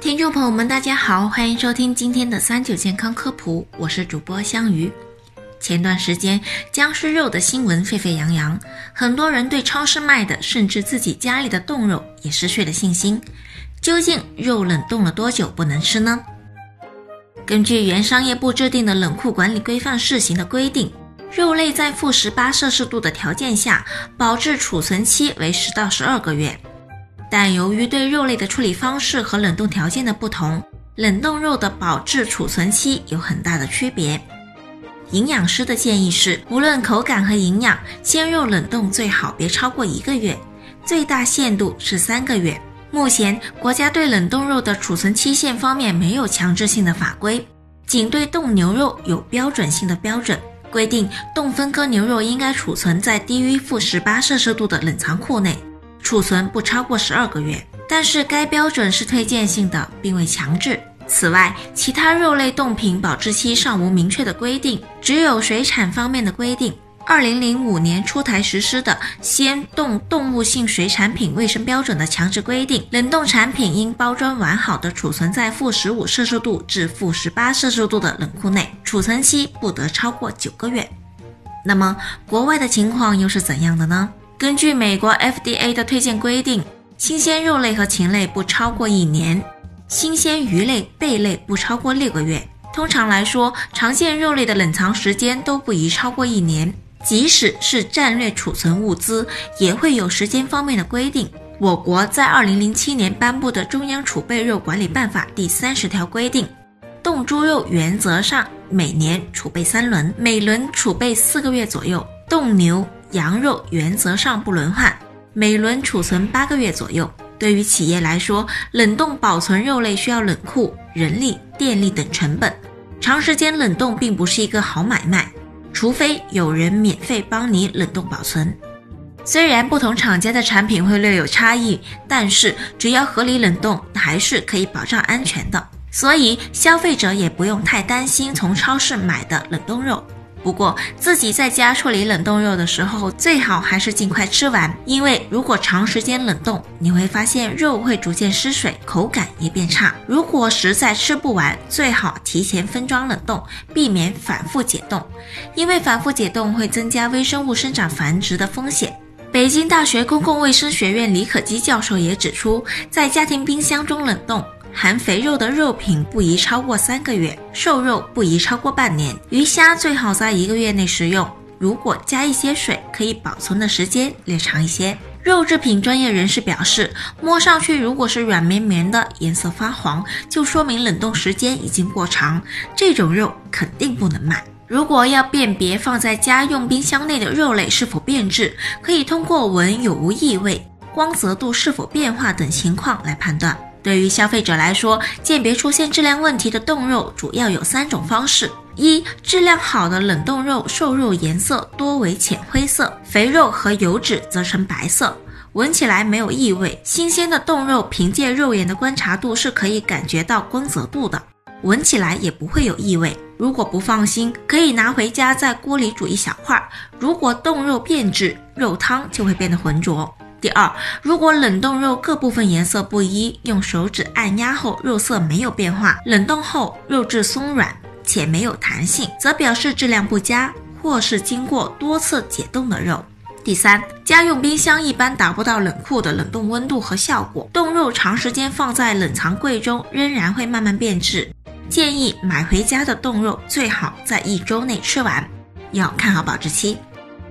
听众朋友们，大家好，欢迎收听今天的三九健康科普，我是主播香鱼。前段时间僵尸肉的新闻沸沸扬扬，很多人对超市卖的，甚至自己家里的冻肉也失去了信心。究竟肉冷冻了多久不能吃呢？根据原商业部制定的冷库管理规范试行的规定，肉类在负十八摄氏度的条件下，保质储存期为十到十二个月。但由于对肉类的处理方式和冷冻条件的不同，冷冻肉的保质储存期有很大的区别。营养师的建议是，无论口感和营养，鲜肉冷冻最好别超过一个月，最大限度是三个月。目前国家对冷冻肉的储存期限方面没有强制性的法规，仅对冻牛肉有标准性的标准，规定冻分割牛肉应该储存在低于负十八摄氏度的冷藏库内。储存不超过十二个月，但是该标准是推荐性的，并未强制。此外，其他肉类冻品保质期尚无明确的规定，只有水产方面的规定。二零零五年出台实施的《鲜冻动物性水产品卫生标准》的强制规定，冷冻产品应包装完好的储存在负十五摄氏度至负十八摄氏度的冷库内，储存期不得超过九个月。那么，国外的情况又是怎样的呢？根据美国 FDA 的推荐规定，新鲜肉类和禽类不超过一年，新鲜鱼类、贝类不超过六个月。通常来说，常见肉类的冷藏时间都不宜超过一年。即使是战略储存物资，也会有时间方面的规定。我国在二零零七年颁布的《中央储备肉管理办法》第三十条规定，冻猪肉原则上每年储备三轮，每轮储备四个月左右。冻牛。羊肉原则上不轮换，每轮储存八个月左右。对于企业来说，冷冻保存肉类需要冷库、人力、电力等成本，长时间冷冻并不是一个好买卖，除非有人免费帮你冷冻保存。虽然不同厂家的产品会略有差异，但是只要合理冷冻，还是可以保障安全的。所以消费者也不用太担心从超市买的冷冻肉。不过，自己在家处理冷冻肉的时候，最好还是尽快吃完，因为如果长时间冷冻，你会发现肉会逐渐失水，口感也变差。如果实在吃不完，最好提前分装冷冻，避免反复解冻，因为反复解冻会增加微生物生长繁殖的风险。北京大学公共卫生学院李可基教授也指出，在家庭冰箱中冷冻。含肥肉的肉品不宜超过三个月，瘦肉不宜超过半年，鱼虾最好在一个月内食用。如果加一些水，可以保存的时间略长一些。肉制品专业人士表示，摸上去如果是软绵绵的，颜色发黄，就说明冷冻时间已经过长，这种肉肯定不能买。如果要辨别放在家用冰箱内的肉类是否变质，可以通过闻有无异味、光泽度是否变化等情况来判断。对于消费者来说，鉴别出现质量问题的冻肉主要有三种方式：一、质量好的冷冻肉，瘦肉颜色多为浅灰色，肥肉和油脂则呈白色，闻起来没有异味。新鲜的冻肉凭借肉眼的观察度是可以感觉到光泽度的，闻起来也不会有异味。如果不放心，可以拿回家在锅里煮一小块。如果冻肉变质，肉汤就会变得浑浊。第二，如果冷冻肉各部分颜色不一，用手指按压后肉色没有变化，冷冻后肉质松软且没有弹性，则表示质量不佳，或是经过多次解冻的肉。第三，家用冰箱一般达不到冷库的冷冻温度和效果，冻肉长时间放在冷藏柜中仍然会慢慢变质。建议买回家的冻肉最好在一周内吃完，要看好保质期。